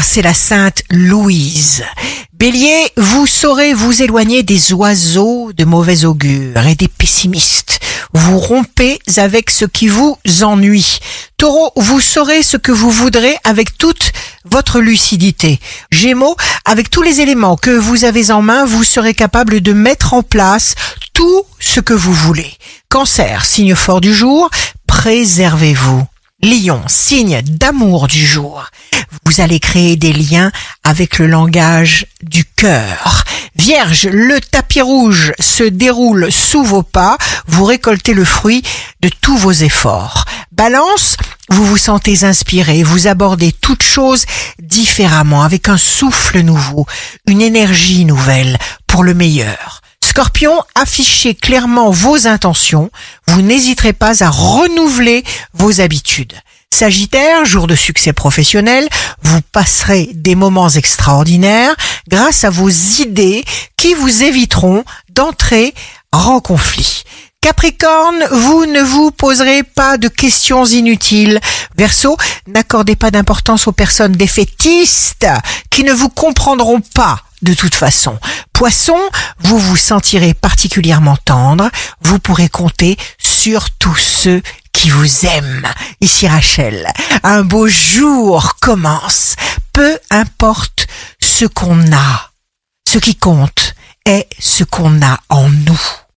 c'est la Sainte Louise. Bélier, vous saurez vous éloigner des oiseaux de mauvais augure et des pessimistes. Vous rompez avec ce qui vous ennuie. Taureau, vous saurez ce que vous voudrez avec toute votre lucidité. Gémeaux, avec tous les éléments que vous avez en main, vous serez capable de mettre en place tout ce que vous voulez. Cancer, signe fort du jour, préservez-vous. Lion, signe d'amour du jour. Vous allez créer des liens avec le langage du cœur. Vierge, le tapis rouge se déroule sous vos pas. Vous récoltez le fruit de tous vos efforts. Balance, vous vous sentez inspiré. Vous abordez toute chose différemment, avec un souffle nouveau, une énergie nouvelle pour le meilleur. Scorpion, affichez clairement vos intentions. Vous n'hésiterez pas à renouveler vos habitudes. Sagittaire, jour de succès professionnel, vous passerez des moments extraordinaires grâce à vos idées qui vous éviteront d'entrer en conflit. Capricorne, vous ne vous poserez pas de questions inutiles. Verseau, n'accordez pas d'importance aux personnes défaitistes qui ne vous comprendront pas de toute façon. Poisson, vous vous sentirez particulièrement tendre, vous pourrez compter sur tous ceux qui vous aiment. Ici Rachel, un beau jour commence. Peu importe ce qu'on a, ce qui compte est ce qu'on a en nous.